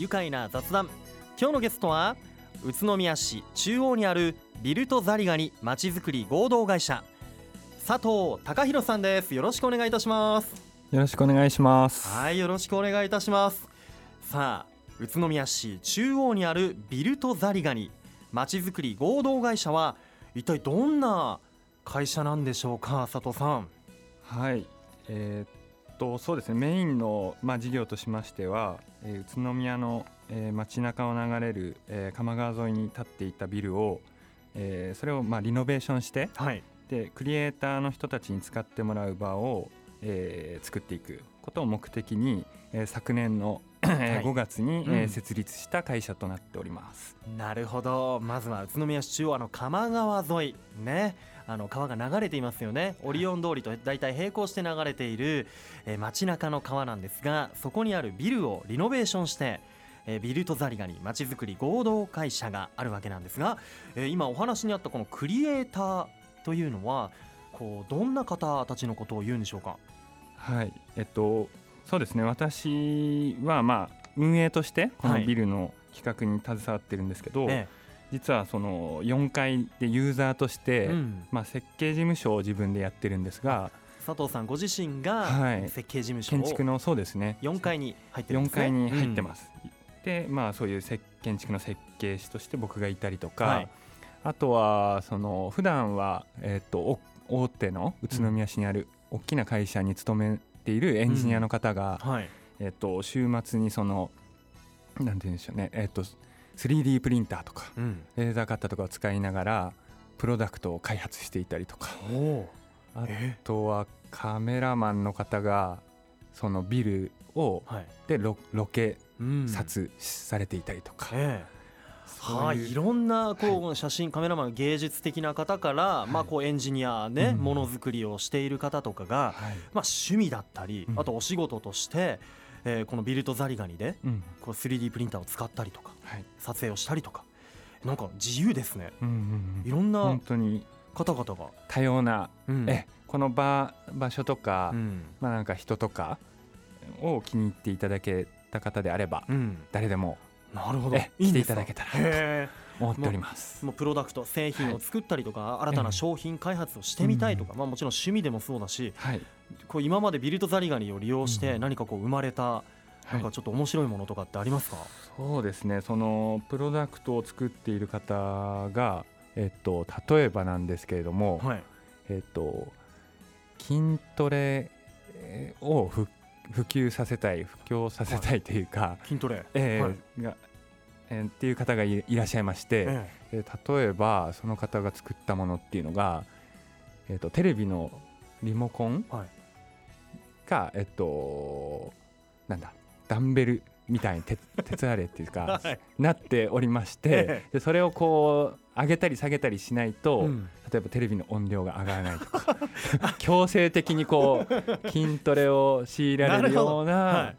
愉快な雑談。今日のゲストは宇都宮市中央にあるビルトザリガニまちづくり合同会社佐藤隆弘さんです。よろしくお願いいたします。よろしくお願いします。はいよろしくお願いいたします。さあ宇都宮市中央にあるビルトザリガニまちづくり合同会社は一体どんな会社なんでしょうか佐藤さん。はい。えーとそうですね。メインの、まあ、事業としましては、えー、宇都宮の、えー、街中を流れる、えー、鎌川沿いに建っていたビルを、えー、それをまあリノベーションして、はい、でクリエイターの人たちに使ってもらう場を、えー、作っていくことを目的に、えー、昨年のはい、5月に、えー、設立した会社となっております、なるほど。まずは宇都宮市中央の鎌川沿いねあの川が流れていますよね。オリオン通りと大体並行して流れている、えー、街中の川なんですがそこにあるビルをリノベーションしてえー、ビルトザリガニまちづくり合同会社があるわけなんですが、えー、今お話にあったこのクリエイターというのはこうどんな方たちのことを言うんでしょうか？はい。えっとそうですね。私はまあ運営としてこのビルの企画に携わってるんですけど、はいええ実はその4階でユーザーとして、うん、まあ、設計事務所を自分でやってるんですが佐藤さんご自身が設計事務所を、はい、建築のそうですね。4階に入ってるんですね。4階に入ってます、うん、でまあそういう建築の設計士として僕がいたりとか、はい、あとはその普段はえっ、ー、と大手の宇都宮市にある大きな会社に勤めているエンジニアの方が、うん。はい、えっ、ー、と週末にそのなんて言うんでしょうね。えっ、ー、と 3D プリンターとか、うん、レーザーカッターとかを使いながらプロダクトを開発していたりとか。あとはカメラマンの方がそのビルを、はい、でロロケ撮されていたりとか。ええ。はい、いろんなこう写真カメラマン芸術的な方から、まあ、こうエンジニアねものづくりをしている方とかが、まあ、趣味だったりあとお仕事としてえー、このビルトザリガニで、こう 3D プリンターを使ったりとか、撮影をしたりとかなんか自由ですね、いろんな本当に。方々が。多様な、うん、えこの場場所とか、うん、まあなんか人とかを気に入っていただけた方であれば、うん、誰でもなるほど。来ていただけたらと思っております。もうプロダクト製品を作ったりとか、はい、新たな商品開発をしてみたいとか、まあ、もちろん趣味でもそうだし、はい、こう今までビルトザリガニを利用して何かこう生まれた、なんかちょっと面白いものとかってありますか、はい、そうですね。そのプロダクトを作っている方が、えっと、例えばなんですけれども、はい、えっと、筋トレを普及させたい普及させたいというか、筋トレ、えーがえー、っていう方がいらっしゃいまして、ええ。例えばその方が作ったものっていうのが、えーと、テレビのリモコンが、はい、えっとなんだダンベルみたいに鉄あ れっていうか、はい、なっておりまして、でそれをこう上げたり下げたりしないと、うん、例えばテレビの音量が上がらないとか 強制的にこう筋トレを強いられるような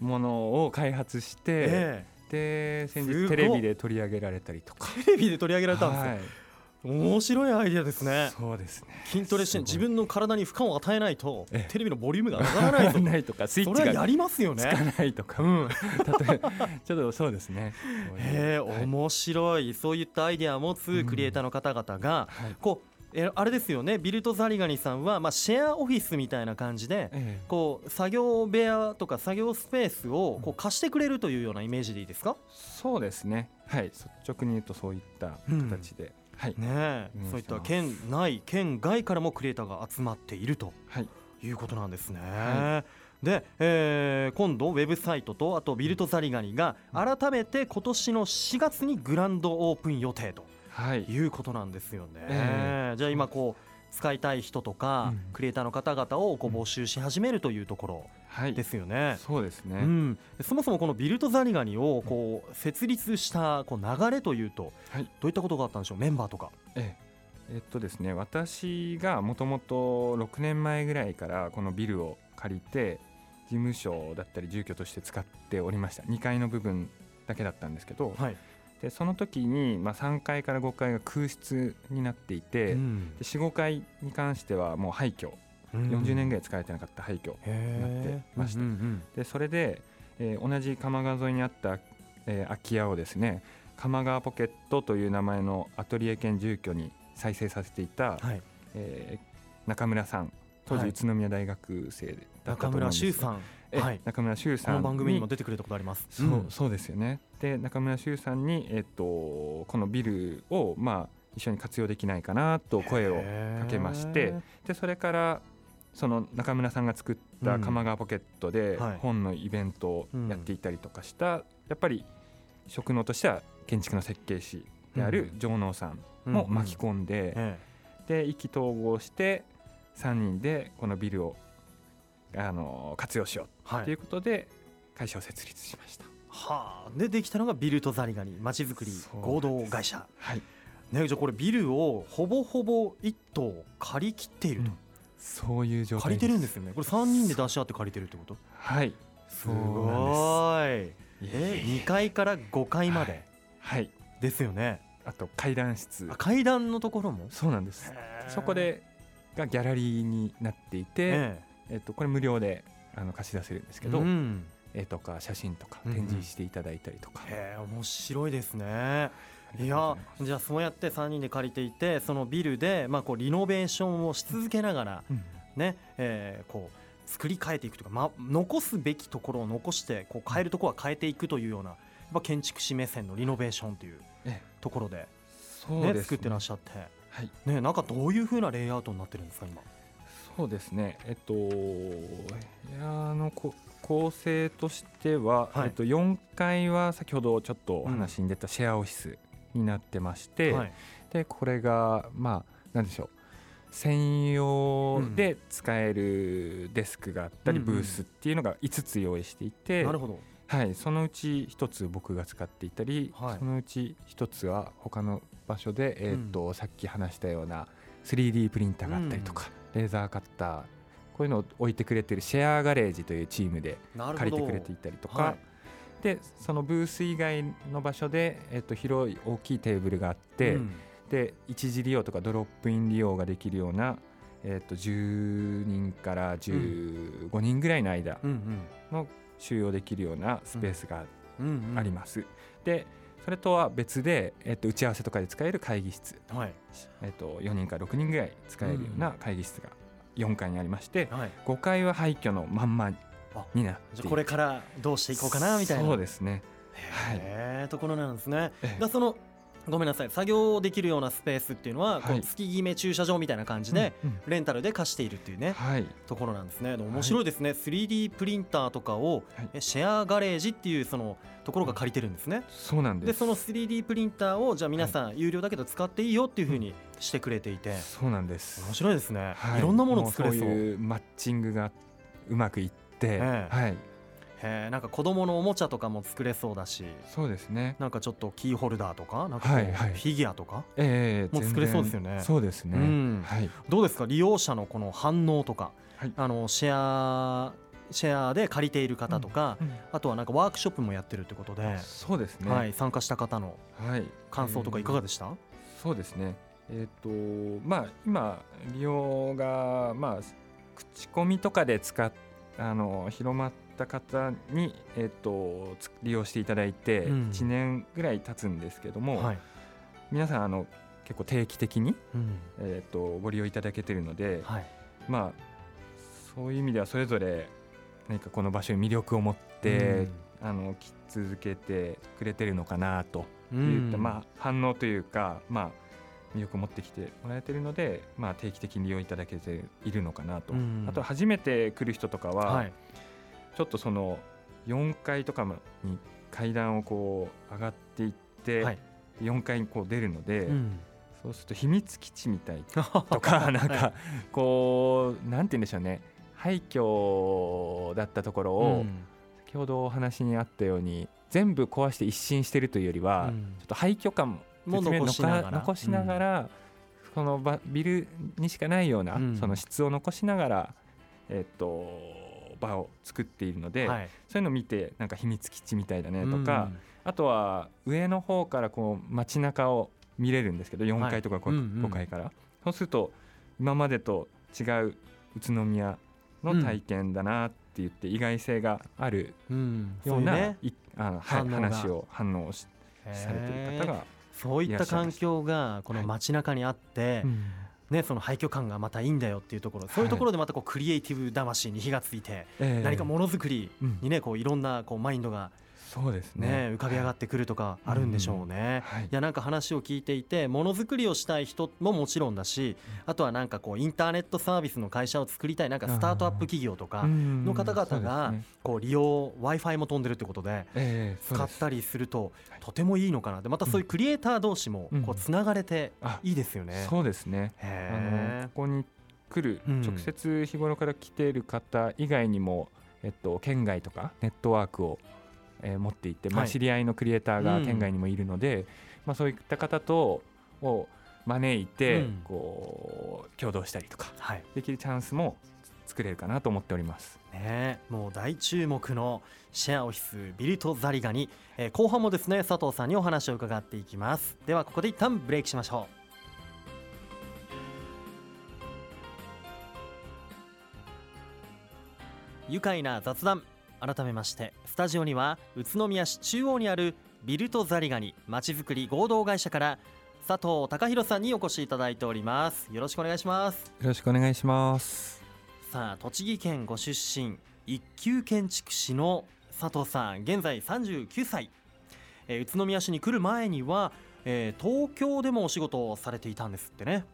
ものを開発して、えで先日テレビで取り上げられたりとかテレビで取り上げられたんですか、はい面白いアイデアですね。そうですね。筋トレして自分の体に負荷を与えないとテレビのボリュームが上がらないと ないとかスイッチがやりますよね。つかないとか。うん。例 えちょっとそうですね。へえ、面白いそういったアイデアを持つクリエイターの方々が、こうえあれですよねビルト・ザリガニさんは、まあ、シェアオフィスみたいな感じで、ええ、こう作業部屋とか作業スペースをこう貸してくれるというようなイメージでいいですか、そうですねはい率直に言うとそういった形で、うん、はい。ねそういった県内県外からもクリエイターが集まっていると、はい、いうことなんですね。はい。で、えー、今度ウェブサイトとあとビルトザリガニが改めて今年の4月にグランドオープン予定とはい、いうことなんですよね。えー、じゃあ今こう使いたい人とか、クリエイターの方々をこう募集し始めるというところですよね。はい、そうですね、うん、そもそもこのビルトザリガニをこう設立したこう流れというと、はい、どういったことがあったんでしょう？メンバーとか。ええ。えっとですね、私がもともと6年前ぐらいからこのビルを借りて事務所だったり住居として使っておりました。2階の部分だけだったんですけど、はい、でその時に、まあ、3階から5階が空室になっていて、うん、45階に関してはもう廃墟、うん、40年ぐらい使われてなかった廃墟になってました、うんうんうん、でそれで、えー、同じ鎌川沿いにあったえー、空き家をですね鎌川ポケットという名前のアトリエ兼住居に再生させていた、はい、えー、中村さん。当時宇都宮大学生だったと思うんです。が、はいはい、中村修さんこの番組にも出てくれたことあります。そううん、そうですよね。で中村修さんに、えっと、このビルを、まあ、一緒に活用できないかなと声をかけましてでそれからその中村さんが作った鎌川ポケットで本のイベントをやっていたりとかした、やっぱり職能としては建築の設計士である城能さんも巻き込んで、で意気投合して3人でこのビルをあの活用しようとい。うことで会社を設立しました。はあ、でできたのがビルとザリガニまちづくり合同会社。はい。ね、じゃあこれビルをほぼほぼ1棟借り切っていると、うん、そういう状態借りてるんですよね。これ3人で出し合って借りてるってこと？はい。すごい。え2階から5階まで、はい、ですよね。あと階段室。階段のところも？そうなんです。そこでがギャラリーになっていて、ええ。っと、これ無料であの貸し出せるんですけど、うん、絵とか写真とか展示していただいたりとか、うん、へえ面白いですねいやじゃあそうやって3人で借りていてそのビルでまあこうリノベーションをし続けながらね、えー、こう作り変えていくとか、ま、残すべきところを残してこう変えるところは変えていくというようなやっぱ建築士目線のリノベーションというところで,、ね、作ってらっしゃって、はい。ね、なんかどういうふうなレイアウトになってるんですか今。そうですね。えっといやあのこ構成としては、はい、えっと、4階は先ほどちょっとお話に出たシェアオフィスになってまして、はい、でこれがまあ何でしょう。専用で使えるデスクがあったり、ブースっていうのが5つ用意していて、なるほど。はい、そのうち1つ僕が使っていたり、はい、そのうち1つは他の場所で、えーと、うん、さっき話したような 3D プリンターがあったりとか、うん、レーザーカッターこういうのを置いてくれてるシェアガレージというチームで借りてくれていたりとか、でそのブース以外の場所で、えっと、広い大きいテーブルがあって、うん、で一時利用とかドロップイン利用ができるような、えっと、10人から15人ぐらいの間の収容できるようなスペースがあります。でそれとは別で、えっと、打ち合わせとかで使える会議室、はい、えっと、4人から6人ぐらい使えるような会議室が4階にありまして、はい、5階は廃墟のまんまになってこれからどうしていこうかなみたいな。そうですね。はい。ところなんですね。だそのごめんなさい作業できるようなスペースっていうのは、こう月決め駐車場みたいな感じで、レンタルで貸しているっていうね、はい、ところなんですね。面白いですね、はい、3D プリンターとかを、シェアガレージっていうそのところが借りてるんですね、そうなんです。でその 3D プリンターをじゃあ皆さん有料だけど使っていいよっていうふうにしてくれていて、そうなんです。面白いですね、い、ろんなもの作れそう。そういうマッチングがうまくいって、はい。へなんか子供のおもちゃとかも作れそうだし。そうですね。なんかちょっとキーホルダーとかなんかフィギュアとか、えも作れそうですよね。そうですね、うん。はい、どうですか？利用者のこの反応とか、はい、あのシェアシェアで借りている方とか、あとはなんかワークショップもやってるってことで。そうですね、はい、参加した方の感想とかいかがでした、えー、そうですね。えっ、ー、とまあ今利用がまあ口コミとかで使っあの広まった方に、えーと、利用していただいて1年ぐらい経つんですけども、うんはい、皆さんあの結構定期的に、うん、えーと、ご利用いただけてるので、はい、まあそういう意味ではそれぞれ何かこの場所に魅力を持って、うん、あの来続けてくれてるのかなといった、まあ、反応というか、まあ、魅力を持ってきてもらえてるので、まあ、定期的に利用いただけているのかなと、あと初めて来る人とかは、はい、ちょっとその4階とかに階段をこう上がっていって、はい、4階にこう出るので、うん、そうすると秘密基地みたいとか なんかこうなんて言うんでしょうね。廃墟だったところを、先ほどお話にあったように全部壊して一新してるというよりは、ちょっと廃墟感も残しながら。残しながら、そのビルにしかないような、その質を残しながらえっと場を作っているので、はい、そういうのを見てなんか秘密基地みたいだねとか、うん、あとは上の方からこう街中を見れるんですけど4階とか 5,、5階から、そうすると今までと違う宇都宮の体験だなって言って意外性があるような、うん。ね、あのはい、話を反応しされている方がそういった環境がこの街中にあって、はい。ね、その廃墟感がまたいいんだよっていうところ、そういうところでまたこうクリエイティブ魂に火がついて、何かものづくりにねこういろんなこうマインドがそうですね、浮かび上がってくるとかあるんでしょうね、はい、いやなんか話を聞いていてものづくりをしたい人ももちろんだしあとはなんかこうインターネットサービスの会社を作りたいなんかスタートアップ企業とかの方々がこう利用 w i f i も飛んでるってことで使ったりするととてもいいのかなでまたそういうクリエイター同士もこうつながれていいですよね。そうですね。あのここに来る直接日頃から来ている方以外にも、えっと、県外とかネットワークをえー、持っていて、まあ、知り合いのクリエイターが県外にもいるので、うん、まあ、そういった方とを招いて、こう共同したりとか、できるチャンスも作れるかなと思っております。ね、もう大注目のシェアオフィスビルトザリガニ、えー、後半もですね佐藤さんにお話を伺っていきます。ではここで一旦ブレイクしましょう。愉快な雑談改めましてスタジオには宇都宮市中央にあるビルトザリガニまちづくり合同会社から佐藤隆弘さんにお越しいただいております。よろしくお願いします。よろしくお願いします。さあ栃木県ご出身一級建築士の佐藤さん現在39歳、えー、宇都宮市に来る前には、えー、東京でもお仕事をされていたんですってね。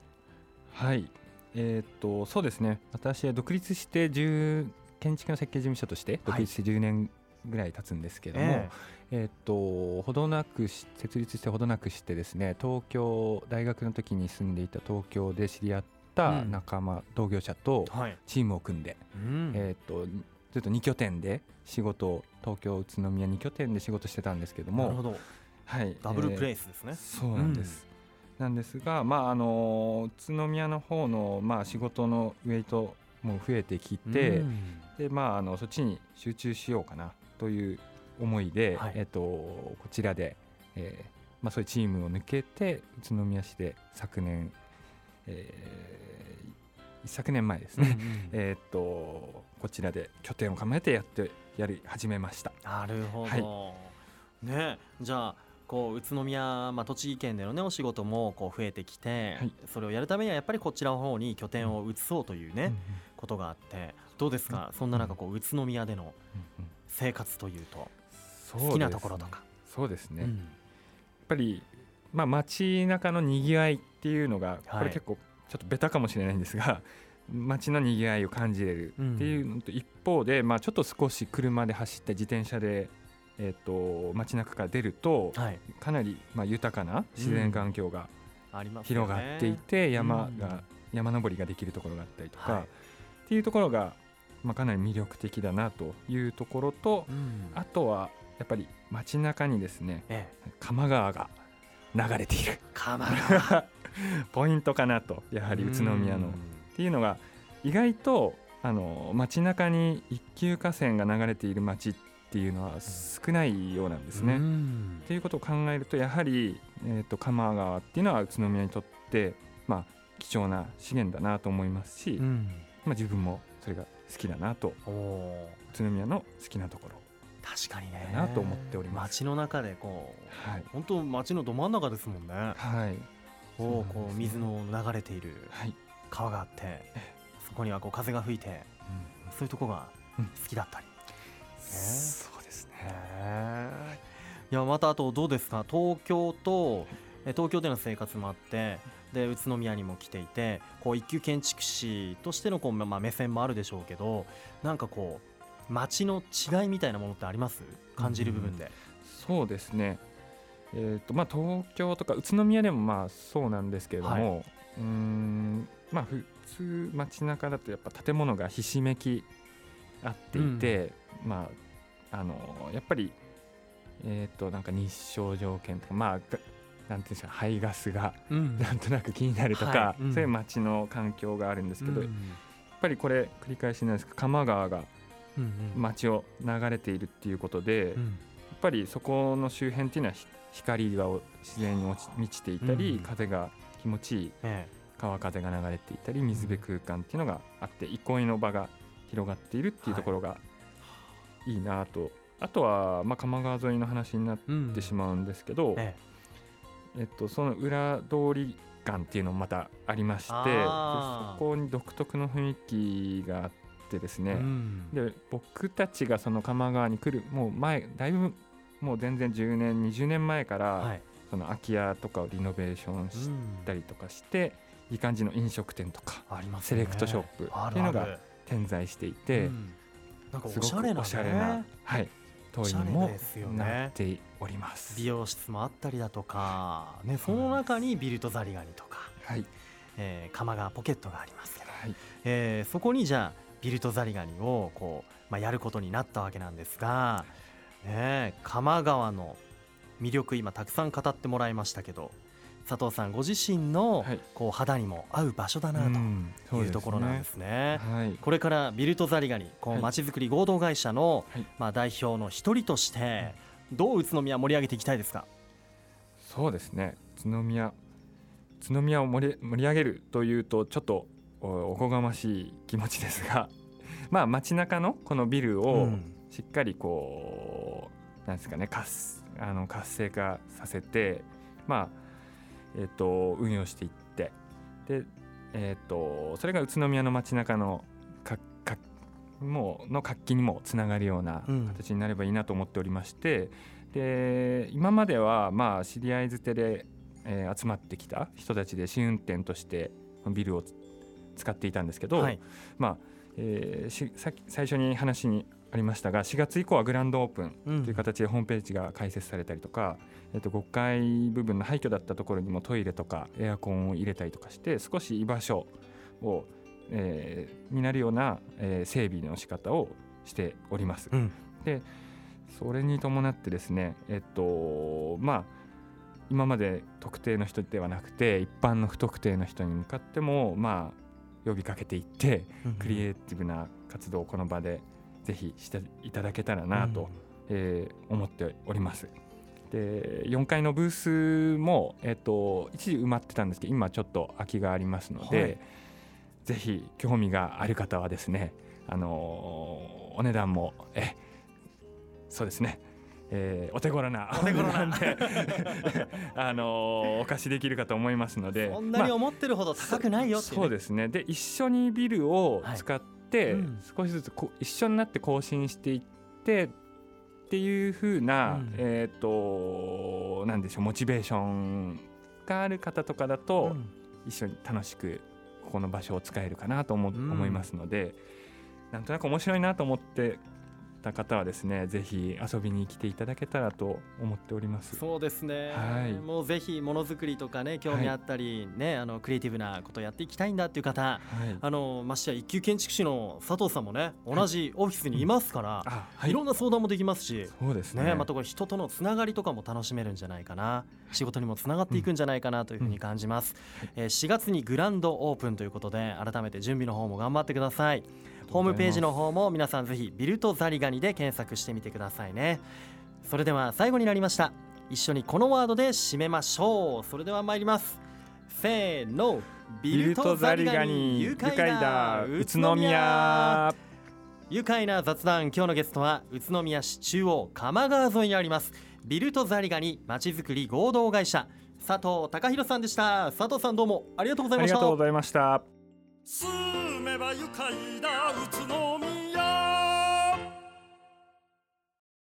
はい。えー、っとそうですね。私は独立して建築の設計事務所として独立して10年ぐらい経つんですけども、はい、えー、っとほどなく設立してほどなくしてですね東京大学の時に住んでいた東京で知り合った仲間、うん、同業者とチームを組んで、はい、えー、っとずっと2拠点で仕事を東京宇都宮2拠点で仕事してたんですけどもなるほど、はい、ダブルプレイスですね、えー、そうなんです、うん、なんですが、まあ、あの宇都宮の方のまの、あ、仕事のウェイトも増えてきて、でまあ、あのそっちに集中しようかなという思いで、はい、えっと、こちらで、えーまあ、そういうチームを抜けて宇都宮市で昨年、えー、昨年前ですね、うんうん、えっとこちらで拠点を構えてやってやり始めました。なるほど、はい、ねじゃあこう宇都宮、まあ、栃木県での、ね、お仕事もこう増えてきて、はい、それをやるためにはやっぱりこちらの方に拠点を移そうというね、うんうん、ことがあってどうですか、うん、そんな中こう宇都宮での生活というと、好きなところとか。そうですね、やっぱり、まあ、街中のにぎわいっていうのがこれ結構ちょっとベタかもしれないんですが、街のにぎわいを感じれるっていうのと一方で、まあ、ちょっと少し車で走って自転車でえーと、街中から出ると、はい、かなり、まあ、豊かな自然環境が広がっていて、山が、うん、山登りができるところがあったりとか、はい、っていうところが、まあ、かなり魅力的だなというところと、うん、あとはやっぱり街中にですね、ええ、鎌川が流れている。鎌川。ポイントかなとやはり宇都宮の。っていうのが意外とあの街中に一級河川が流れている街っていうのは少ないようなんですね。っていうことを考えるとやはり、えーと、鎌川っていうのは宇都宮にとって、まあ、貴重な資源だなと思いますし、うん、まあ、自分もそれが好きだなと。宇都宮の好きなところ。確かにね。なと思っております。街の中でこう、はい、本当街のど真ん中ですもんね。はい。こうこう水の流れている川があって、はい、そこにはこう風が吹いて、うん、そういうとこが好きだったり、そうですね。いやまたあとどうですか？東京と東京での生活もあってで宇都宮にも来ていてこう一級建築士としてのこう、まあ、目線もあるでしょうけどなんかこう街の違いみたいなものってあります？感じる部分で、うん、そうですね。えーとまあ、東京とか宇都宮でもまあそうなんですけれども、はい、うんまあ、普通街中だとやっぱ建物がひしめき合っていて、うん、まああのやっぱりえっ、ー、となんか日照条件とかまあなんていうんですか排ガスがなんとなく気になるとか、はい。うん、そういう街の環境があるんですけど、うん、やっぱりこれ繰り返しなんですけど多摩川が街を流れているっていうことで、うん、やっぱりそこの周辺っていうのは光が自然に満ちていたり、風が気持ちいい川風が流れていたり水辺空間っていうのがあって憩いの場が広がっているっていうところがい。いなと、はい、あとは、まあ、鎌川沿いの話になってしまうんですけど、うんええっと、その裏通り館っていうのもまたありましてそこに独特の雰囲気があってですね、うん、で僕たちがその鎌川に来るもう前だいぶもう全然10年20年前から、はい、その空き家とかをリノベーションしたりとかして、うん、いい感じの飲食店とか、ね、セレクトショップっていうのが点在していて、うん、なんかおしゃれな、ね、おしゃれな、はい、通りにもなっております、美容室もあったりだとか、ね、その中にビルトザリガニとか、はい。えー、鎌川ポケットがありますけど、はい。えー、そこにじゃあビルトザリガニをこう、まあ、やることになったわけなんですが、ね、鎌川の魅力今たくさん語ってもらいましたけど佐藤さんご自身のこう肌にも合う場所だなというところなんですね。はい、これからビルトザリガニこのまちづくり合同会社のまあ代表の一人としてどう宇都宮盛り上げていきたいですか？そうですね。宇都宮宇都宮を盛り盛り上げるというとちょっとおこがましい気持ちですが まあ街中のこのビルをしっかりこう、なんですかね活あの活性化させてまあえーと、運用していってで、えーと、それが宇都宮の街中のかかもうの活気にもつながるような形になればいいなと思っておりまして、うん、で今まではまあ知り合い捨てで、えー、集まってきた人たちで試運転としてビルを使っていたんですけど、はい、まあえー、最初に話にありましたが4月以降はグランドオープンという形でホームページが開設されたりとか、うん、えっと、5階部分の廃墟だったところにもトイレとかエアコンを入れたりとかして少し居場所を、えー、になるような、えー、整備の仕方をしております。うん、でそれに伴ってですねえっとまあ今まで特定の人ではなくて一般の不特定の人に向かってもまあ呼びかけていって、クリエイティブな活動をこの場でぜひしていただけたらなと、うん、えー、思っております。で4階のブースも、えーと、一時埋まってたんですけど今ちょっと空きがありますので、はい、ぜひ興味がある方はですね、あのー、お値段もえそうですね。えー、お手頃なお手頃な。んで あのー、お貸しできるかと思いますのでそんなに思ってるほど高くないよ、ねまあ、そうですね。で一緒にビルを使っ、うん、少しずつこ一緒になって更新していってっていうふうな、うん、えっ、ー、となんでしょうモチベーションがある方とかだと、一緒に楽しくここの場所を使えるかなと思,、思いますのでなんとなく面白いなと思ってた方はですねぜひ遊びに来ていただけたらと思っております。そうですね、はい、もうぜひものづくりとかね興味あったり、はい、ねあのクリエイティブなことやっていきたいんだっていう方、はい、あのましてや一級建築士の佐藤さんもね同じオフィスにいますから、はい、いろんな相談もできますしそうですね。ねまたこれ人とのつながりとかも楽しめるんじゃないかな仕事にもつながっていくんじゃないかなというふうに感じます、うん、えー、4月にグランドオープンということで改めて準備の方も頑張ってくださいホームページの方も皆さんぜひビルトザリガニで検索してみてくださいね。それでは最後になりました。一緒にこのワードで締めましょう。それでは参ります。せーの。ビルトザリガニ。愉快だ。宇都宮。愉快な雑談。今日のゲストは宇都宮市中央鎌川沿いにあります。ビルトザリガニまちづくり合同会社。佐藤隆弘さんでした。佐藤さんどうもありがとうございました。ありがとうございました住めば愉快だ。宇都宮